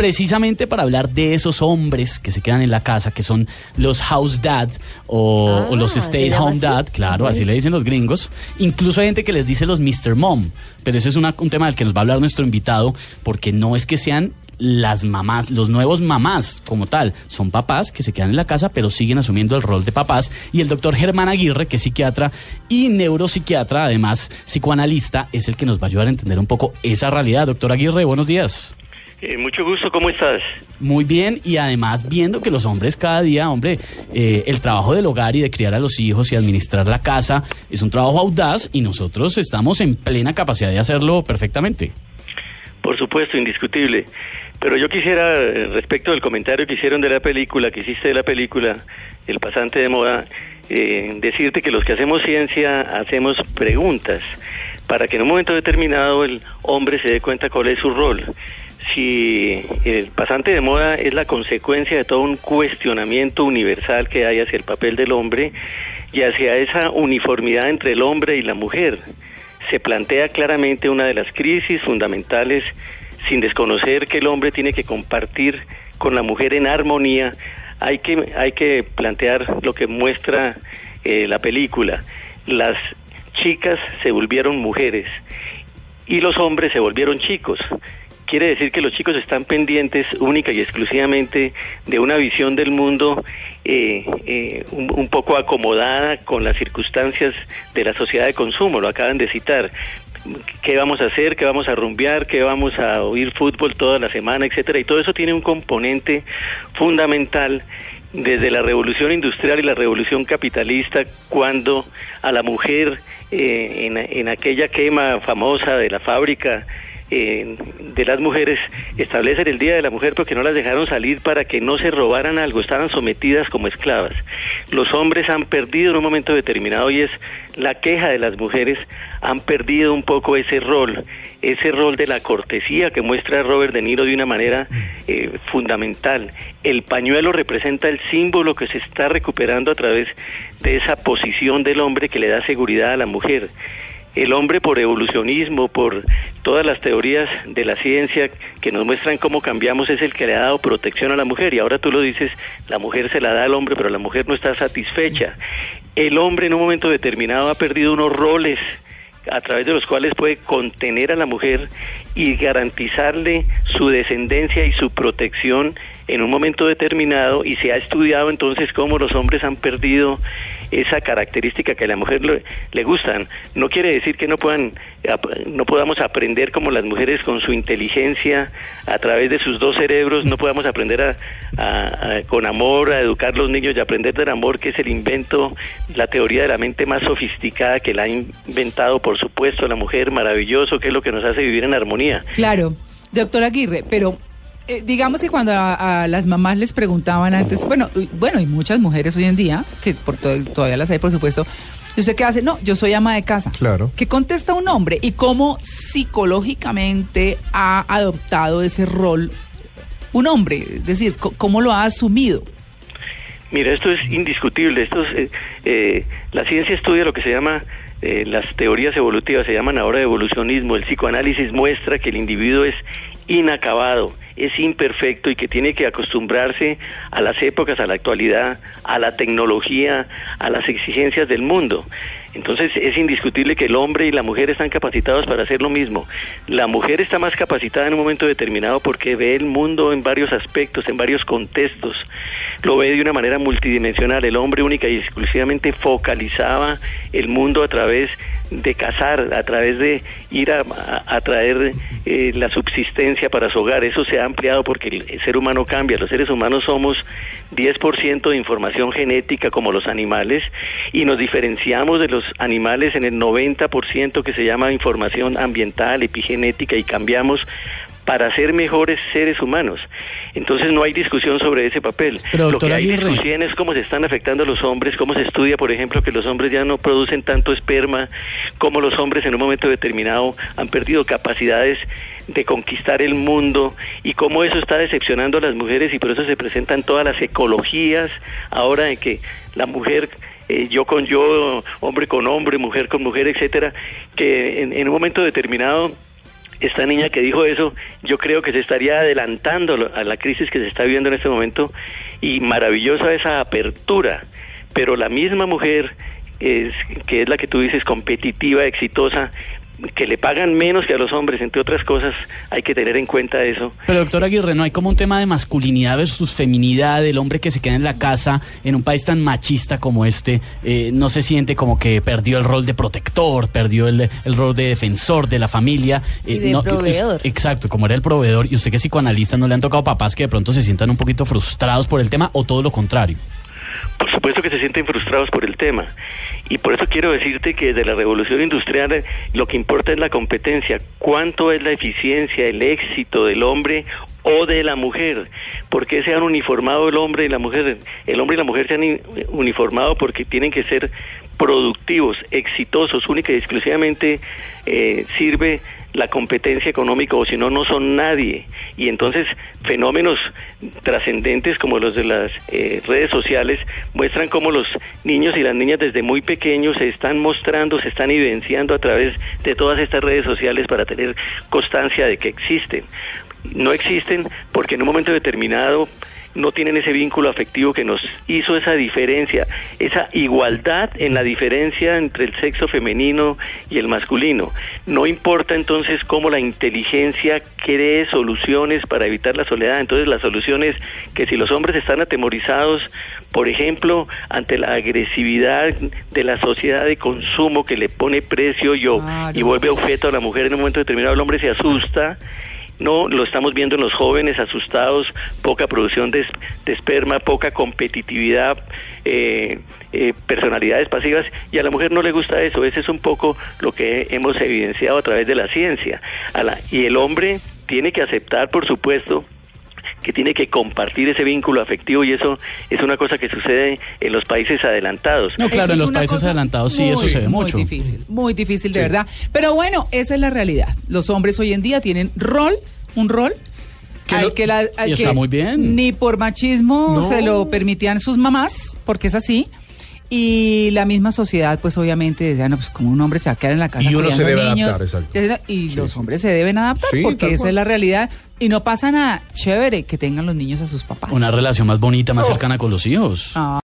precisamente para hablar de esos hombres que se quedan en la casa, que son los house dad o, o los Ah, stay ¿se llama home así? dad, claro, así le dicen los gringos. Incluso hay gente que les dice los Mr. Mom, pero ese es una- un tema del que nos va a hablar nuestro invitado, porque no es que sean las mamás, los nuevos mamás como tal, son papás que se quedan en la casa pero siguen asumiendo el rol de papás y el doctor Germán Aguirre, que es psiquiatra y neuropsiquiatra, además psicoanalista, es el que nos va a ayudar a entender un poco esa realidad. Doctor Aguirre, buenos días. Eh, mucho gusto, ¿cómo estás? Muy bien, y además viendo que los hombres cada día, hombre, eh, el trabajo del hogar y de criar a los hijos y administrar la casa es un trabajo audaz y nosotros estamos en plena capacidad de hacerlo perfectamente. Por supuesto, indiscutible. Pero yo quisiera, eh, respecto del comentario que hicieron de la película, que hiciste de la película, El pasante de moda, eh, decirte que los que hacemos ciencia hacemos preguntas para que en un momento determinado el hombre se dé cuenta cuál es su rol. Si el pasante de moda es la consecuencia de todo un cuestionamiento universal que hay hacia el papel del hombre y hacia esa uniformidad entre el hombre y la mujer, se plantea claramente una de las crisis fundamentales sin desconocer que el hombre tiene que compartir con la mujer en armonía. Hay que, hay que plantear lo que muestra eh, la película. Las chicas se volvieron mujeres y los hombres se volvieron chicos. Quiere decir que los chicos están pendientes única y exclusivamente de una visión del mundo eh, eh, un, poco acomodada con las circunstancias de la sociedad de consumo, lo acaban de citar. ¿Qué vamos a hacer? ¿Qué vamos a rumbear? ¿Qué vamos a oír fútbol toda la semana? Etcétera. Y todo eso tiene un componente fundamental desde la revolución industrial y la revolución capitalista, cuando a la mujer eh, en aquella quema famosa de la fábrica eh, de las mujeres establecen el Día de la Mujer porque no las dejaron salir para que no se robaran algo, estaban sometidas como esclavas. Los hombres han perdido en un momento determinado y es la queja de las mujeres, han perdido un poco ese rol, ese rol de la cortesía que muestra Robert De Niro de una manera eh, fundamental. El pañuelo representa el símbolo que se está recuperando a través de esa posición del hombre que le da seguridad a la mujer el hombre por evolucionismo, por todas las teorías de la ciencia que nos muestran cómo cambiamos, es el que le ha dado protección a la mujer. Y ahora tú lo dices, la mujer se la da al hombre, pero la mujer no está satisfecha. El hombre en un momento determinado ha perdido unos roles a través de los cuales puede contener a la mujer y garantizarle su descendencia y su protección en un momento determinado y se ha estudiado entonces cómo los hombres han perdido esa característica que a la mujer le, le gustan. No quiere decir que no puedan no podamos aprender como las mujeres con su inteligencia a través de sus dos cerebros, no podamos aprender a, a, con amor a educar los niños y aprender del amor que es el invento, la teoría de la mente más sofisticada que la ha inventado por supuesto la mujer, maravilloso, que es lo que nos hace vivir en armonía. Claro, doctor Aguirre, pero eh, digamos que cuando a, a, las mamás les preguntaban antes, bueno, y, bueno, y muchas mujeres hoy en día, que por to todavía las hay, por supuesto, ¿y usted qué hace? No, yo soy ama de casa. Claro. ¿Qué contesta un hombre? ¿Y cómo psicológicamente ha adoptado ese rol un hombre? Es decir, ¿cómo lo ha asumido? Mira, esto es indiscutible. Esto es, eh, eh, la ciencia estudia lo que se llama eh, las teorías evolutivas se llaman ahora evolucionismo. El psicoanálisis muestra que el individuo es inacabado, es imperfecto y que tiene que acostumbrarse a las épocas, a la actualidad, a la tecnología, a las exigencias del mundo. Entonces es indiscutible que el hombre y la mujer están capacitados para hacer lo mismo. La mujer está más capacitada en un momento determinado porque ve el mundo en varios aspectos, en varios contextos. Lo ve de una manera multidimensional. El hombre única y exclusivamente focalizaba el mundo a través de cazar, a través de ir a, traer eh, la subsistencia para su hogar. Eso se ha ampliado porque el ser humano cambia. Los seres humanos somos 10% de información genética como los animales y nos diferenciamos de los animales en el 90% que se llama información ambiental, epigenética y cambiamos para ser mejores seres humanos. Entonces no hay discusión sobre ese papel. Pero, Lo que hay Aguirre. discusión es cómo se están afectando a los hombres, cómo se estudia, por ejemplo, que los hombres ya no producen tanto esperma, cómo los hombres en un momento determinado han perdido capacidades de conquistar el mundo y cómo eso está decepcionando a las mujeres y por eso se presentan todas las ecologías ahora de que la mujer eh, yo con yo, hombre con hombre, mujer con mujer, etcétera, que en, en un momento determinado esta niña que dijo eso, yo creo que se estaría adelantando a la crisis que se está viviendo en este momento y maravillosa esa apertura, pero la misma mujer es, que es la que tú dices competitiva, exitosa, que le pagan menos que a los hombres, entre otras cosas, hay que tener en cuenta eso. Pero doctor Aguirre, ¿no hay como un tema de masculinidad versus feminidad, el hombre que se queda en la casa en un país tan machista como este, eh, no se siente como que perdió el rol de protector, perdió el, el rol de defensor de la familia? Y de no, proveedor. es- exacto, como era el proveedor, y usted que es psicoanalista, ¿no le han tocado papás que de pronto se sientan un poquito frustrados por el tema o todo lo contrario? Por supuesto que se sienten frustrados por el tema. Y por eso quiero decirte que de la revolución industrial lo que importa es la competencia. ¿Cuánto es la eficiencia, el éxito del hombre o de la mujer? ¿Por qué se han uniformado el hombre y la mujer? El hombre y la mujer se han uniformado porque tienen que ser productivos, exitosos, única y exclusivamente eh, sirve la competencia económica o si no, no son nadie. Y entonces fenómenos trascendentes como los de las eh, redes sociales muestran cómo los niños y las niñas desde muy pequeños se están mostrando, se están evidenciando a través de todas estas redes sociales para tener constancia de que existen. No existen porque en un momento determinado no tienen ese vínculo afectivo que nos hizo esa diferencia, esa igualdad en la diferencia entre el sexo femenino y el masculino. No importa entonces cómo la inteligencia cree soluciones para evitar la soledad. Entonces la solución es que si los hombres están atemorizados, por ejemplo, ante la agresividad de la sociedad de consumo que le pone precio y, o- Claro. y vuelve objeto a la mujer en un momento determinado, el hombre se asusta no lo estamos viendo en los jóvenes asustados, poca producción de, de esperma, poca competitividad, eh, eh, personalidades pasivas, y a la mujer no le gusta eso. Ese es un poco lo que hemos evidenciado a través de la ciencia. A la- y el hombre tiene que aceptar, por supuesto, que tiene que compartir ese vínculo afectivo y eso es una cosa que sucede en los países adelantados. No, claro, Eso en los países adelantados sí, eso muy, se ve muy mucho. difícil, muy difícil de verdad. Pero bueno, esa es la realidad. Los hombres hoy en día tienen rol, un rol. Que al que la- al y que está muy bien. Ni por machismo No. se lo permitían sus mamás, porque es así. Y la misma sociedad, pues obviamente decía, no, pues como un hombre se va a quedar en la casa Y uno se debe niños. adaptar, exacto. Y Sí, los sí. hombres se deben adaptar, Sí, porque esa cual. es la realidad. Y no pasa nada chévere que tengan los niños a sus papás. Una relación más bonita, más Oh. cercana con los hijos. Ah.